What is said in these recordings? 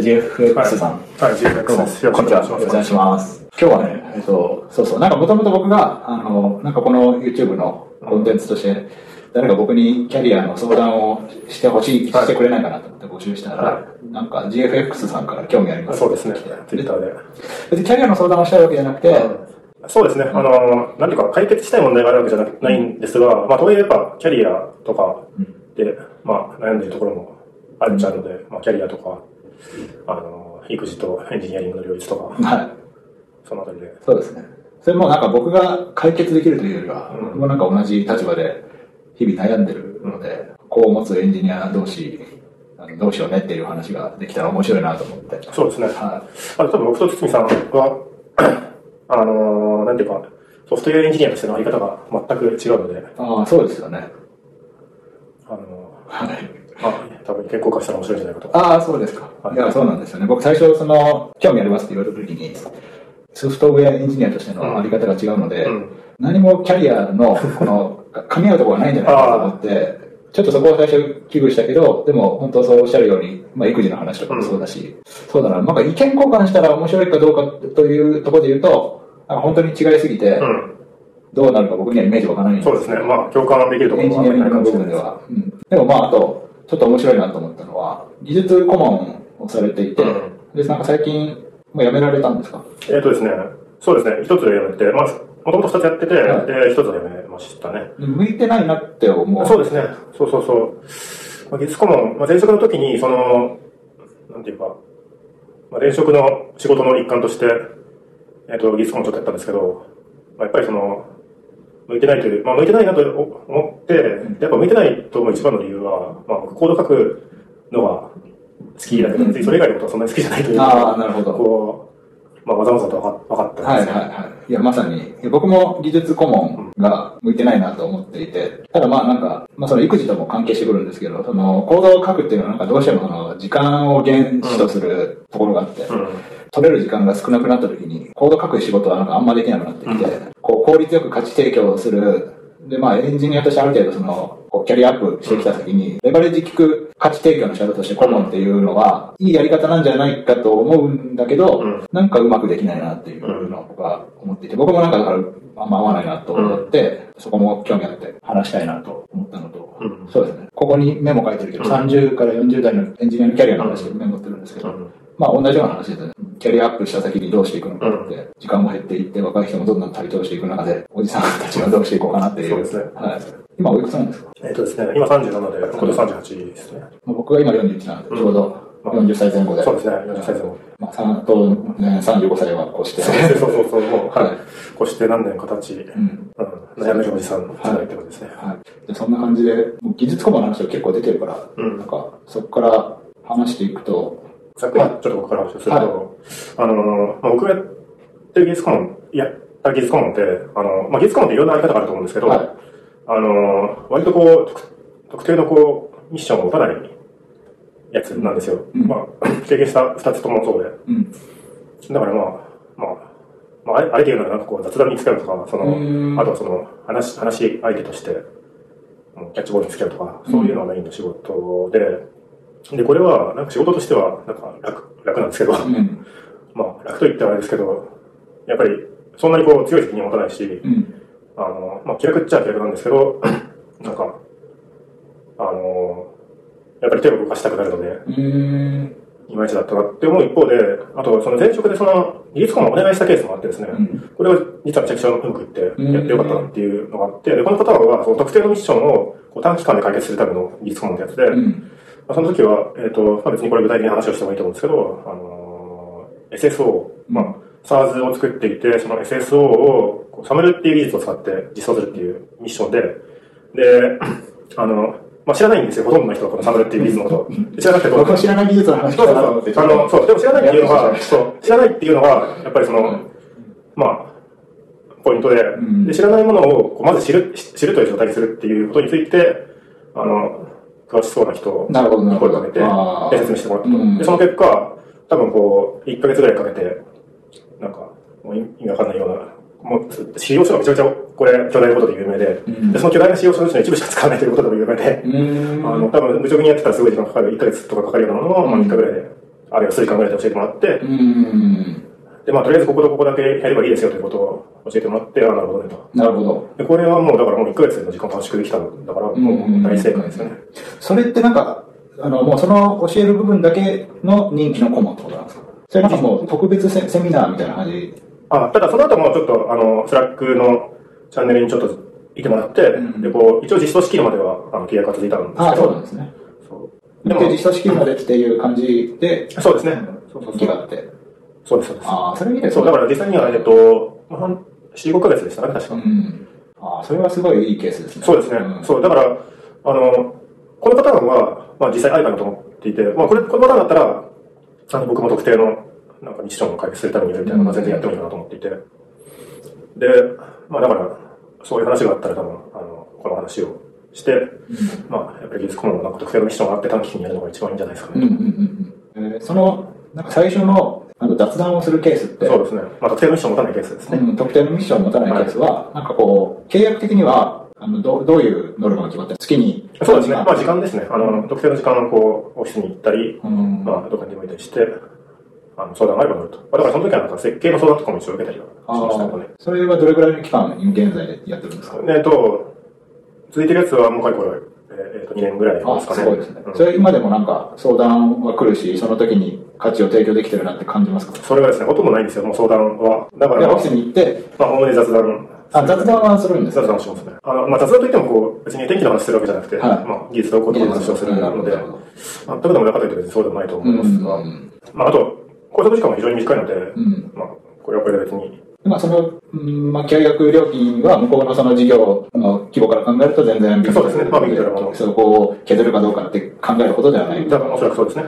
じゃあ GFX さん。はい、GFX どうも、です。よろこんにちは。しくお願いします。お願いします。今日はね、えっと、そうそう、なんかもともと僕が、あの、なんかこの YouTube のコンテンツとして、誰か僕にキャリアの相談をしてほしい、はいしてくれないかなと思って募集したら、はなんか GFX さんから興味ありますそうですね、ツイで。別にキャリアの相談をしたいわけじゃなくて、そうですね、あの、何とか解決したい問題があるわけじゃなないんですが、まあ、とはいえやっぱ、キャリアとかで、まあ、悩んでいるところもあるっちゃあるので、まあ、キャリアとか、あの、育児とエンジニアリングの両立とか、はい。そのあたりで。そうですね。それもなんか僕が解決できるというよりは、うん僕もなんか同じ立場で日々悩んでるので、こう持つエンジニア同士、どうしようねっていう話ができたら面白いなと思って。そうですね。はあと多分僕と堤さんは、あの、なんていうか、ソフトウェアエンジニアとしてのあり方が全く違うので、い。ああ、そうですよね。あの、はい。まあ、多分健康化したら面白いんじゃないかと。ああ、そうですか。はいいや、そうなんですよね。僕最初、その、興味ありますって言われた時に、ソフトウェアエンジニアとしてのあり方が違うので、うん何もキャリアの、この、噛み合うところがないんじゃないかなと思って、ちょっとそこは最初危惧したけど、でも本当そうおっしゃるように、まあ育児の話とかもそうだし、そうだな、なんか意見交換したら面白いかどうかというところで言うと、なんか本当に違いすぎて、うん。どうなるか僕にはイメージわからないんそうですね。まあ、共感できるとこエンジろはあニアリングの部るかもしれないです。分では。うんでもまあ、あと、ちょっと面白いなと思ったのは、技術顧問をされていて、うんで、なんか最近、もう辞められたんですか？えっ、とですね、そうですね、一つやめて、まあ、もともと二つやってて、はいで、一つやめましたね。で向いてないなって思う。そうですね、そうそうそう。まあ、技術顧問、まあ、前職の時に、その、なんていうか、まあ、前職の仕事の一環として、えっ、と、技術顧問ちょっとやったんですけど、まあ、やっぱりその、向いてないという、まあ、向いてないなと思って、やっぱ向いてないと思う一番の理由は、まあ、僕コード書くのは好きだけど、別にそれ以外のことはそんなに好きじゃないというか、ああ、なるほど。こう、まあ、わざわざと分かったんですね。はいはいはい。いや、まさに、いや僕も技術顧問が向いてないなと思っていて、ただまあなんか、まあその育児とも関係してくるんですけど、その、行動を書くっていうのはなんかどうしてもその、時間を原資とするところがあって、うん。取れる時間が少なくなった時に、コード書く仕事はなんかあんまできなくなってきて、うこう効率よく価値提供をする、で、まあエンジニアとしてある程度その、こうキャリアアップしてきた時に、レバレッジ効く価値提供の仕方として顧問っていうのは、いいやり方なんじゃないかと思うんだけど、うん。なんかうまくできないなっていうのを僕は思っていて、僕もなんかだからあんま合わないなと思って、そこも興味あって話したいなと思ったのと、うん。そうですね。ここにメモ書いてるけど、うん。30から40代のエンジニアのキャリアの話でメモってるんですけど、うんまあ同じような話ですよね。キャリアアップした先にどうしていくのかって、時間も減っていって、若い人もどんどん台頭していく中で、おじさんたちはどうしていこうかなっていう。そうですねはい。今おいくつなんですか？えっ、とですね、今37で、今度38ですね。まあ僕が今41なんで、ちょうど40歳前後で。そうですね、40歳前後。まあ、3と、ね、35歳はこうして。そうそうそう、も う、はいはい。こうして何年か経ち、うん。うん、悩めるおじさんじゃないってことですね。はい。で、そんな感じで、技術顧問の話が結構出てるから、うんなんか、そこから話していくと、ざっくりちょっと僕から話をすると、あの、まあ、僕がやってる技術顧問、やった技術顧問って、あの、まあ、技術顧問っていろんなあり方があると思うんですけど、はいあの、割とこう、特特定のこう、ミッションを持たないやつなんですよ。うんまあ、経験した二つともそうで。うん。だからまあ、まあ、まあ、あれあれで言うなんかこう雑談に使うとか、その、あとはその、話、話し相手として、キャッチボールに付き合うとか、そういうのがメインの仕事で、で、これは、なんか仕事としては、なんか楽、楽なんですけど、うん。まあ、楽と言ってはあれですけど、やっぱり、そんなにこう、強い責任を持たないし、うん。あの、まあ、気楽っちゃ気楽なんですけど、なんか、あの、やっぱり手を動かしたくなるので。いまいちだったなって思う一方で、あと、その前職でその、技術顧問をお願いしたケースもあってですね、うんこれは実はめちゃくちゃうまくいって、やってよかったなっていうのがあって、で、この方は、その特定のミッションをこう短期間で解決するための技術顧問ってやつで、うん。まあ、その時は、えっ、と、まあ、別にこれ具体的な話をしてもいいと思うんですけど、あのー SSO、まあ、SARS を作っていて、その SSO をサムルっていう技術を使って実装するっていうミッションで、で、あの、まあ、知らないんですよ、ほとんどの人はこのサムルっていう技術のこと。知らなくて僕は知らない技術の話そうそうそう。あの、そう、でも知らないっていうのは、そう、知らないっていうのは、やっぱりその、うんまあ、ポイントで、んで知らないものをこうまず知る、知知るという状態にするっていうことについて、あの、詳しそうな人に声をかけて、説明してもらったと。うんで、その結果、多分こう、1ヶ月ぐらいかけて、なんか、もう意味わかんないような、もう、使用書がめちゃめちゃ、これ、巨大なことで有名で、うんでその巨大な使用書のうちの一部しか使わないということでも有名で、ん。あの、多分、無直にやってたらすごい時間かかる、1ヶ月とかかかるようなものを、まあ、3日ぐらいであるいは数時間ぐらいで教えてもらって、うん。で、まあ、とりあえずこことここだけやればいいですよということを教えてもらって、あなるほどねと。なるほど。で、これはもう、だからもう1ヶ月の時間短縮できたんだから、もう大正解ですよね。それってなんか、あの、もうその教える部分だけの人気の顧問ってことなんですか？それなんかもう特別セセミナーみたいな感じ？あ、ただその後もちょっと、あの、 Slack のチャンネルにちょっといてもらって、んで、こう、一応実装式までは、あの、契約が続いたんですけど、ああ、そうなんですね。そう。で、実装式までっていう感じで、そうですね。そうそうそう。があって。そうです、そうです。ああ、それいいですそう、ねだから実際には、えっと、まあ半4、5ヶ月でしたかね、確か。うん。ああ、それはすごいいいケースですね。そうですね。んそう、だから、あの、このパターンは、まあ実際ありかなと思っていて、まあこれ、このパターンだったら、あの、僕も特定の、なんかミッションを解決するためにやるみたいなのは全然やってもいいかなと思っていて。で、まあだから、そういう話があったら多分、あの、この話をして、まあ、やっぱり技術顧問のなんか特定のミッションがあって短期的にやるのが一番いいんじゃないですかね。うんうんうんうん。えーその、なんか最初のあの雑談をするケースって、そうですね。まあ特定のミッションを持たないケースですね。うん特定のミッションを持たないケースは、なんかこう、契約的には、あのどうどういうノルマが決まってる月に。そうですね。まあ時間ですね。あの、特定の時間をこう、オフィスに行ったり、うん。まあ、どっかにでもいたりして、あの相談があれば乗ると。まあだからその時はなんか設計の相談とかも一応受けたりはしあましたけどねあ。それはどれぐらいの期間、現在でやってるんですか？えっと、続いてるやつはもうかれこれ、えっと2年ぐらいであすかね。すごいですね。うんそれ今でもなんか相談は来るし、その時に価値を提供できてるなって感じますか？それがですね、ほとんどないんですよ、もう相談は。だから、で、まあオフィスに行って、まあ、おおむね雑談。あ、雑談はするんです雑談をしますね。あの、まあ、雑談といっても、こう、別に天気の話するわけじゃなくて、はいまあ、技術動向とかの話をするので、なるほどなるほど全くでもなかったと別にそうでもないと思いますが、うんまあ、あと、拘束時間も非常に短いので、うん。まあ、これはこれで別に、まあ、その、うんまあ、契約料金は向こうのその事業の規模から考えると全然ビそうですねまあそこを削るかどうかって考えることではない。多分おそらくそうですね。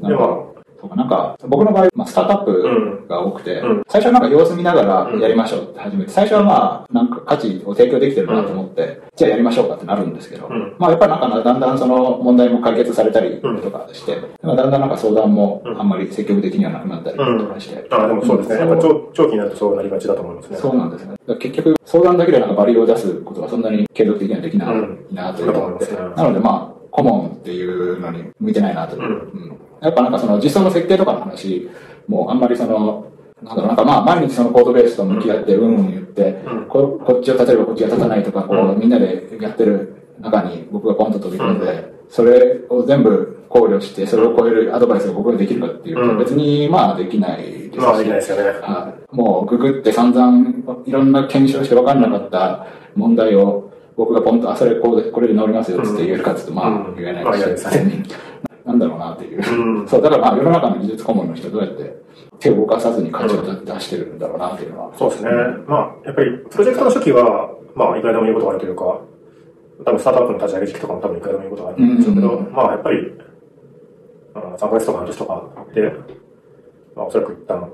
で、まか、なんか、僕の場合、まあ、スタートアップが多くて、うん。最初はなんか様子見ながらやりましょうって始めて、最初はまあ、なんか価値を提供できてるなと思って、じゃあやりましょうかってなるんですけど、うん。まあやっぱりなんかだんだんその問題も解決されたりとかして、まあだんだんなんか相談もあんまり積極的にはなくなったりとかして、あでもそうですね。やっぱ長長期になるとそうなりがちだと思いますね。そうなんですね。結局、相談だけでなんかバリューを出すことがそんなに継続的にはできないうん。なというと思います。ねなのでまあ、顧問っていうのに向いてないなという。うん。うんやっぱなんかその実装の設計とかの話もあんまりその、なんだろうなんかまあ毎日そのコードベースと向き合ってうんうん言って、うん。ここっちを立てればこっちが立たないとか、こうみんなでやってる中に僕がポンと飛び込んで、それを全部考慮して、それを超えるアドバイスが僕ができるかっていうと、うん。別にまあできないですし、まあできないですよね。はいもうググって散々いろんな検証して分かんなかった問題を僕がポンと、あ、それこうで、これで治りますよって言えるかっつって、まあうん。言えないですねなんだろうなっていう。うんそう、だからまあ世の中の技術顧問の人どうやって手を動かさずに価値を出してるんだろうなっていうのは。そうですね。まあ、やっぱり、プロジェクトの初期は、まあ、いくらでも言うことがあるというか、多分スタートアップの立ち上げ時期とかも多分いくらでも言うことがあるんでしょうけど、うんまあ、やっぱり、あ3ヶ月とか半年とかで、まあ、おそらく一旦、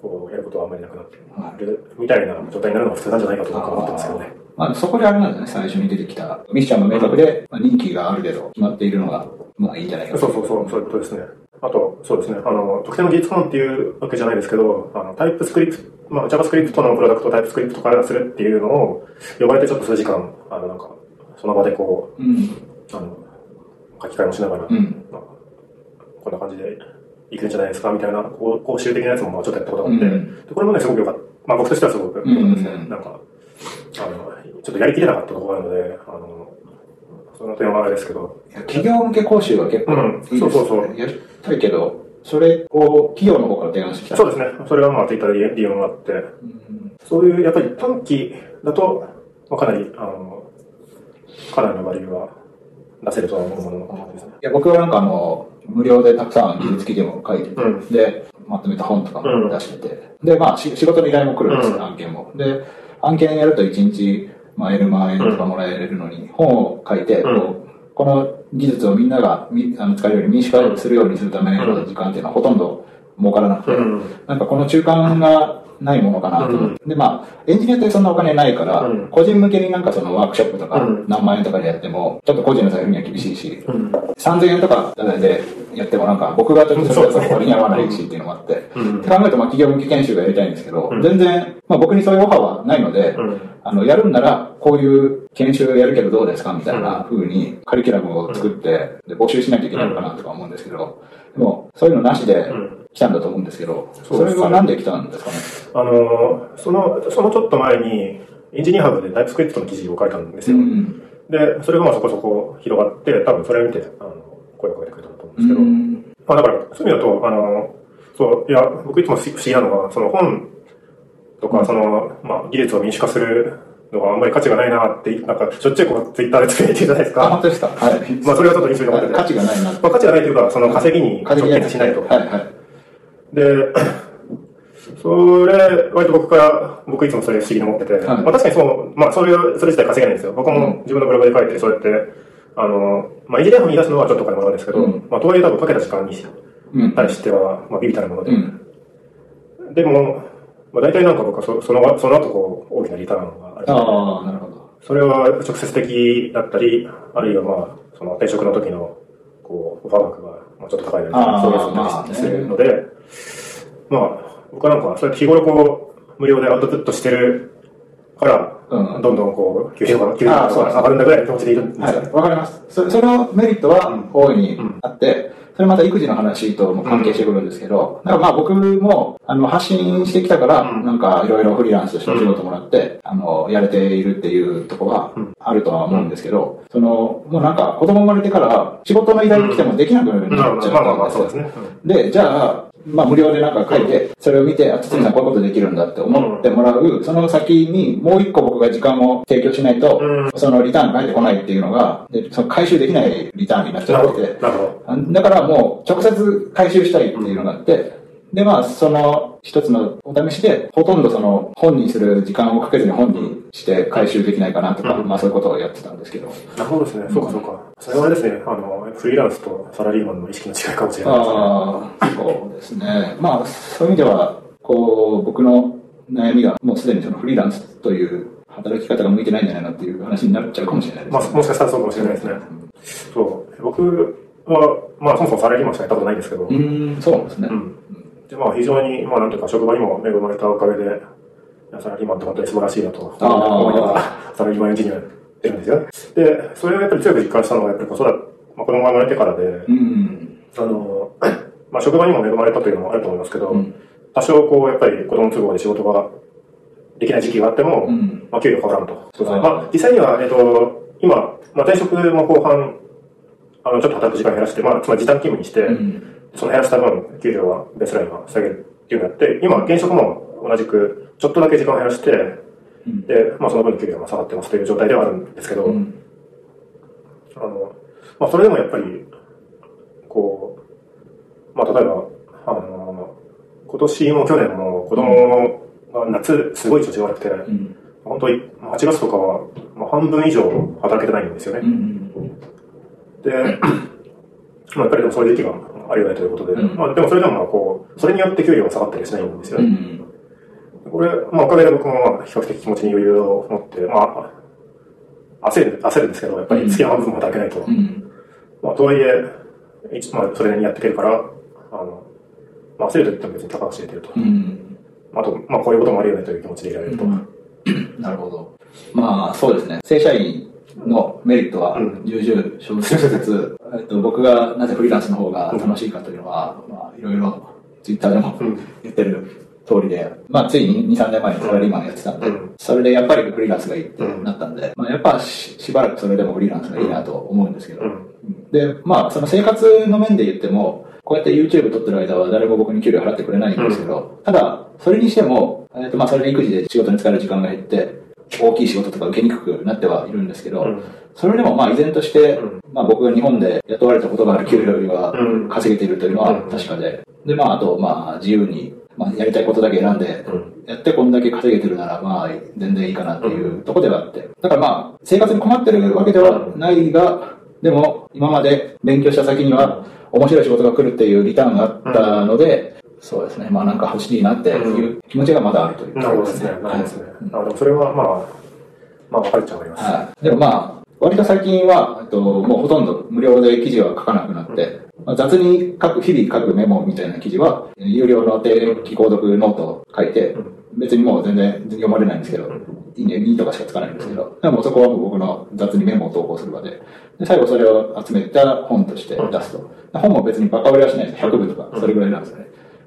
こう、やることはあんまりなくなってる、みたいな状態になるのが普通なんじゃないかと僕は思ってますけどね。まあそこであれなんですね、最初に出てきたミッションが明確で、まあ、任期がある程度決まっているのが、まあいいんじゃないかそうそうそう、そういうことですね。あと、そうですね、あの、特定の技術顧問っていうわけじゃないですけど、あの、タイプスクリプト、まあ、JavaScript のプロダクトをタイプスクリプトからするっていうのを、呼ばれてちょっと数時間、あの、なんか、その場でこうん。う、あの、書き換えもしながら、うん。まあ、こんな感じでいくんじゃないですかみたいな、こう講習的なやつもまあちょっとやったことがあって、うんでこれもね、すごく良かった。まあ僕としてはすごく良かったですね。うんなんか、あの、ちょっとやりきれなかったところがあるので、あの、その点はあれですけど、企業向け講習は結構うんいいですよね。そうそうそうやりたいけど、それを企業の方から提案してきた。そうですね。それはまあ Twitter で DM があって、うんそういうやっぱり短期だと、まあ、かなり、あの、かなりのバリューは出せるとは思うもののですね。いや僕はなんかあの、無料でたくさん技術記事も書いてて、うんで、まとめた本とかも出してて、で、まあし仕事の依頼も来るんですよ、うん案件も。で、案件やると1日、まあ、L 万円とかもらえるのに、本を書いて、うんこうこの技術をみんながみあの使えるように民主化するようにするための時間っていうのはほとんど儲からなくて、うん。なんかこの中間がないものかなと思って。で、まあ、エンジニアってそんなお金ないから、うん個人向けになんかそのワークショップとかうん何万円とかでやっても、ちょっと個人の財布には厳しいし、うん。3000円とかでやってもなんか僕がちょっとそれはその割に合わないしっていうのもあって、うんって考えるとまあ企業向け研修がやりたいんですけど、うん全然、まあ僕にそういうオファーはないので、うん。あの、やるんなら、こういう研修やるけどどうですかみたいな風にカリキュラムを作って、で募集しなきゃいけないのかなとか思うんですけど、もうそういうのなしでうん。来たんだと思うんですけど、それはなんで来たんですかね？あの、その、そのちょっと前に、エンジニアハブでタイプスクリプトの記事を書いたんですよ。ん。で、それがまあそこそこ広がって、多分それを見て、あの、声をかけてくれたと思うんですけど、うん。まあだから、そういう意味だと、あの、そう、いや、僕いつも不思議なのが、その本とか、その、まあ技術を民主化するのがあんまり価値がないなって、なんか、しょっちゅうこう、ツイッターでつぶやいてるじゃないですあ、か。本当ですか？はい。まあそれがちょっと印象に残ってて。価値がないな。まあ価値がないというか、その稼ぎに直結しないと。はいはい。で、それ、割と僕から、僕いつもそれ不思議に思ってて、はいまあ確かにそう、まあそれ、それ自体稼げないんですよ。僕うんも自分のブログで書いて、そうやって、あの、まあ、エンジニアを見出すのはちょっとお金もらうんですけど、うんまあとはいえ多分かけた時間にうん。対しては、まあビビたるもので。うん。でも、まあ大体なんか僕はそその、その後こう、大きなリターンがある。ああ、なるほど。それは直接的だったり、あるいはまあ、その転職の時の、こう、オファー額がまあちょっと高いので、あーそういうのだったりするので、まあ、僕はなんか、そうやって日頃こう、無料でアウトプットしてるから、うん。どんどんこう、給料が、給料が上がるんだぐらいの気持ちでいるんですよ。ね。はい、わかります。そそのメリットは大いにあって、それまた育児の話とも関係してくるんですけど、だからまあ僕もあの発信してきたから、うん。なんかいろいろフリーランスとしてお仕事もらって、あの、やれているっていうところはあるとは思うんですけど、その、もうなんか子供生まれてから仕事の依頼が来てもできなくなっちゃったんですよ。で、じゃあ、まあ無料でなんか書いて、それを見て、あ、堤さんこういうことできるんだって思ってもらう、その先にもう一個僕が時間を提供しないと、うん。そのリターンが返ってこないっていうのが、でその回収できないリターンになっち。ゃって。だからもう直接回収したいっていうのがあって、で、まあ、その一つのお試しで、ほとんどその本にする時間をかけずに本にして回収できないかなとか、うんまあそういうことをやってたんですけど。なるほどですね。そうかそうか。それはですね、あの、フリーランスとサラリーマンの意識の違いかもしれないですね。ああ、そうですね。まあ、そういう意味では、こう、僕の悩みがもうすでにそのフリーランスという働き方が向いてないんじゃないのっていう話になっちゃうかもしれないです、まあ、もしかしたらそうかもしれないですね。そう。僕は、まあ、そもそもサラリーマンしかやったことないんですけど、うーん、そうなんですね。うんで、まあ、非常に、まあ、なんていうか、職場にも恵まれたおかげで、サラリーマンって本当に素晴らしいなと思いながら、サラリーマンエンジニアやってるんですよね。で、それをやっぱり強く実感したのは、やっぱり子育て、まあ、子供が生まれてからで、うん。あの、まあ、職場にも恵まれたというのもあると思いますけど、うん多少こう、やっぱり子供都合で仕事ができない時期があっても、うん。まあ、給料変わらんと。まあ、実際には、えっと、今、まあ、転職も後半、あの、ちょっと働く時間減らして、まあ、つまり時短勤務にして、うん。その減らした分、給料はベースラインが下げるっていうのをやって、今、現職も同じく、ちょっとだけ時間を減らして、うんで、まあ、その分給料が下がってますという状態ではあるんですけど、うん。あの、まあ、それでもやっぱり、こう、まあ、例えば、あの、今年も去年も子供が夏、すごい調子が悪くて、うん。本当に8月とかは、まあ、半分以上働けてないんですよね。うん。で、まあ、やっぱりでもそういう時期がありがないということで、うんまあ、でもそれでもまあこう、それによって給料が下がったりしないんですよね。うん。これ、まあ、おかげで僕もまあ比較的気持ちに余裕を持って、まあ、焦る、焦るんですけど、やっぱり月の半分も働けないと。うん。まあ、とはいえ、一まあ、それなりにやっていけるから、あの、まあ、焦ると言っても別に高く知れてると。うん。あと、まあ、こういうこともあり得ないという気持ちでいられると。なるほど。まあ、そうですね。正社員のメリットはうん重々承知しつつ、えっと、僕がなぜフリーランスの方が楽しいかというのは、まあ、いろいろツイッターでもうん。言ってる通りで、まあ、ついに2、3年前にサラリーマンやってたんでうん、それでやっぱりフリーランスがいいってなったんで、まあ、やっぱししばらくそれでもフリーランスがいいなと思うんですけど、うん。で、まあ、その生活の面で言っても、こうやって YouTube 撮ってる間は誰も僕に給料払ってくれないんですけど、ただ、それにしても、えっ、と、まあ、それで育児で仕事に使える時間が減って、大きい仕事とか受けにくくなってはいるんですけど、うん。それでもまあ依然として、うん。まあ僕が日本で雇われたことがある給料よりはうん。稼げているというのはうん。確かで、でまああとまあ自由に、まあやりたいことだけ選んで、うん。やってこんだけ稼げてるならまあ全然いいかなっていうところではあって、だからまあ生活に困ってるわけではないが、でも今まで勉強した先には面白い仕事が来るっていうリターンがあったので、そうですね、まあなんか欲しいなっていう気持ちがまだあるというなるほどですね。なるほどですね。あでもそれはまあ、まあ、分かるっちゃ分かります。はい。でもまあ、割と最近は、えっと、もうほとんど無料で記事は書かなくなって、まあ、雑に書く、日々書くメモみたいな記事は、有料の定期購読ノートを書いて、別にもう全然読まれないんですけど、いいね、2とかしかつかないんですけど、でもそこはもう僕の雑にメモを投稿する場で、で、最後それを集めた本として出すと。本も別にバカ売りはしないです。100部とか、それぐらいなんですよね。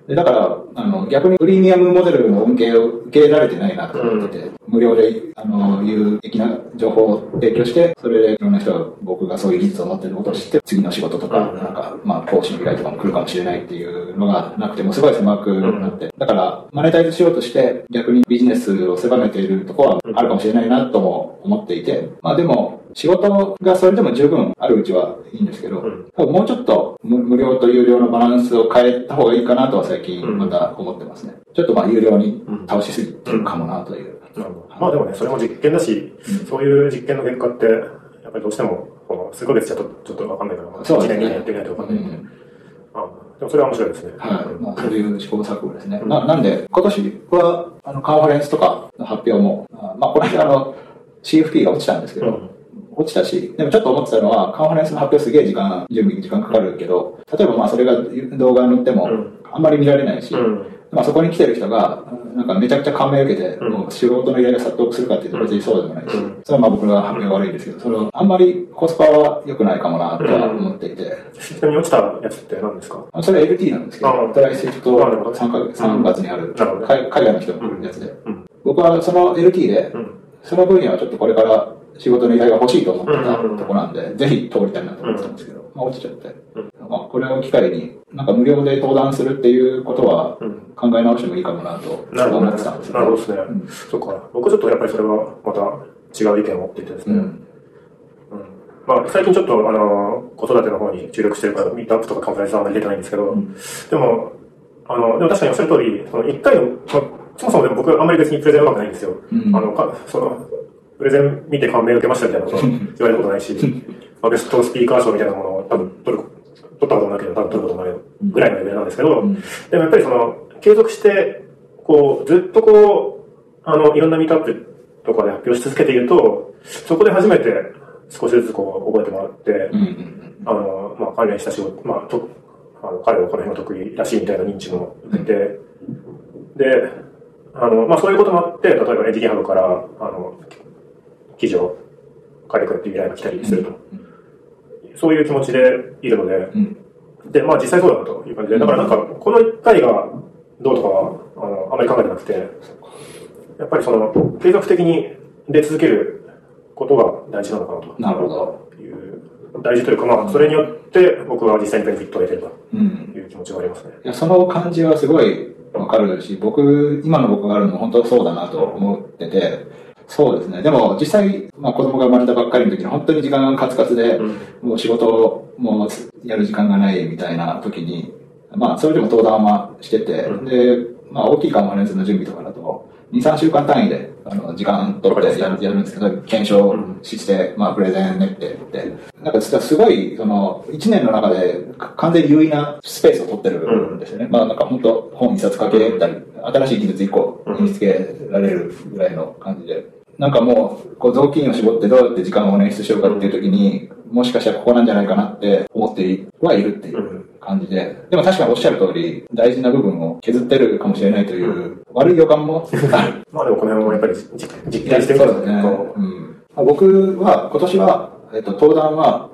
でだから、あの、逆にプレミアムモデルの恩恵を受けられてないなと思ってて、無料で、あの、有益な情報を提供して、それでいろんな人が僕がそういう技術を持ってることを知って、次の仕事とか、なんか、まあ、講師の依頼とかも来るかもしれないっていうのがなくても、すごい狭くなって、だから、マネタイズしようとして、逆にビジネスを狭めているところはあるかもしれないなとも思っていて、まあでも、仕事がそれでも十分あるうちはいいんですけど、多分もうちょっと無無料と有料のバランスを変えた方がいいかなとは最近また思ってますね。ちょっとまあ有料に倒しすぎてるかもなという。なるほど。まあでもね、それも実験だし、そういう実験の結果って、やっぱりどうしても、この数ヶ月じゃとちょっとわかんないから、まあ、1そうですね年、2年やってみないとわかんないんで、でもそれは面白いですね。はい。まあ、そういう試行錯誤ですね。ななんで、今年は、あの、カンファレンスとかの発表も、あまあ、この間、あの、CFP が落ちたんですけど、うん落ちたし、でもちょっと思ってたのは、カンファレンスの発表すげえ時間、準備に時間かかるけど、例えばまあそれが動画に載ってもうん、あんまり見られないし、うん。まあそこに来てる人が、なんかめちゃくちゃ感銘を受けて、うん。もう仕事の依頼が殺到するかっていうと別にそうでもないし、うん。それはまあ僕が発表が悪いんですけど、その、あんまりコスパは良くないかもなとは思っていて、ちなみに落ちたやつって何ですか？それは LT なんですけど、あトライシフトなるほど。3か月、3月にある、海海外の人のやつで。うん。僕はその LT で、うん。その分野はちょっとこれから仕事の依頼が欲しいと思ってたとこなんで、ぜひ通りたいなと思ってたんですけど、まあ落ちちゃって。うんまあこれを機会に、なんか無料で登壇するっていうことはうん。考え直してもいいかもなと思ってたんです。よなるほどですね。うんそっか。僕ちょっとやっぱりそれはまた違う意見を持っていてですね。うん。うんまあ、最近ちょっと、あの、子育ての方に注力してるから、ミートアップとかカンファレンスはあんまり出てないんですけど、んでも、あの、でも確かにおっしゃる通り、その一回の、まあ、そもそもでも僕あんまり別にプレゼンうまくないんですよ。うんあの、か、その、プレゼン見て感銘を受けましたみたいなこと言われたことないし、まあ、ベストスピーカー賞みたいなものを多分取る、取ったこともないけど、多分取ることもないぐらいのレベルなんですけど、ん。でもやっぱりその、継続して、こう、ずっとこう、あの、いろんなミートアップとかで発表し続けていると、そこで初めて少しずつこう、覚えてもらって、うんうんあの、まあ、関連した仕事、まあ、と、あの、彼はこの辺が得意らしいみたいな認知も受けて、で、あの、まあ、そういうこともあって、例えばエンジニアハブから、あの、記事を書いてくれっていう依頼が来たりすると。そういう気持ちでいるので、うん。で、まあ実際そうだなという感じで、だからなんか、この一回がどうとかは、あの、あまり考えてなくて、やっぱりその、継続的に出続けることが大事なのかなと。なるほど。いう、大事というか、まあ、それによって僕は実際にベネフィットを得てるうん。という気持ちがありますね。いや、その感じはすごいわかるし、僕、今の僕があるのも本当そうだなと思ってて、そうですね。でも実際、まあ子供が生まれたばっかりの時に本当に時間がカツカツで、うん。もう仕事をもうやる時間がないみたいな時に、まあそれでも登壇はしてて、うん。で、まあ大きいカンファレンスの準備とかだと、2、3週間単位で、あの、時間取ってやるやるんですけど、検証して、まあプレゼン練ってって、なんかすごい、その、1年の中でか完全に有意なスペースを取ってるんですよね。まあなんか本当本一冊書けたり、新しい技術1個身につけられるぐらいの感じで。なんかもう、こう雑巾を絞ってどうやって時間を捻出しようかっていう時に、もしかしたらここなんじゃないかなって思ってはいるっていう感じで。でも確かにおっしゃる通り、大事な部分を削ってるかもしれないという、悪い予感もある。まあでもこの辺もやっぱり実験してみるとそうですね。こうんまあ僕は、今年は、えっと、登壇は、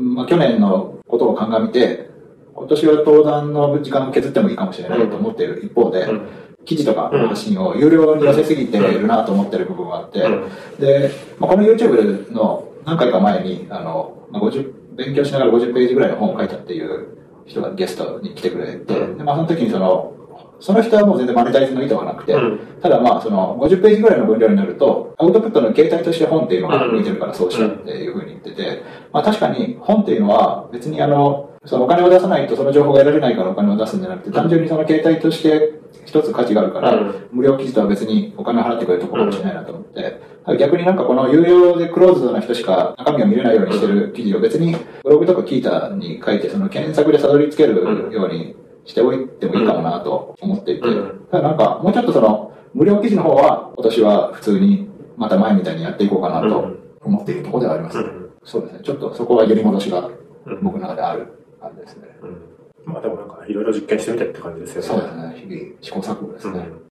うんまあ、去年のことを鑑みて、今年は登壇の時間を削ってもいいかもしれないと思っている一方で、うん記事とかの発信を有料に寄せすぎているなと思ってる部分があって、うん。で、まあ、この YouTube の何回か前に、あの、まあ、50、勉強しながら50ページぐらいの本を書いたっていう人がゲストに来てくれて、うん。でまあ、その時にその、その人はもう全然マネタイズの意図がなくて、うん。ただまあその50ページぐらいの分量になると、アウトプットの形態として本っていうのが向いてるからそうしたっていうふうに言ってて、まあ確かに本っていうのは別にあの、そのお金を出さないとその情報が得られないからお金を出すんじゃなくて、単純にその形態として一つ価値があるから、うん。無料記事とは別にお金を払ってくれるところかもしれないなと思って、逆になんかこの有料でクローズドな人しか中身を見れないようにしてる記事を別にブログとかキータに書いてその検索でたどり着けるようにしておいてもいいかもなと思っていて、うん。ただなんかもうちょっとその無料記事の方は今年は普通にまた前みたいにやっていこうかなと思っているところではあります、うん。そうですね。ちょっとそこは揺り戻しがうん僕の中である。感じですね。うんまあでもなんかいろいろ実験してみてって感じですよね。そうですね。日々試行錯誤ですね。うん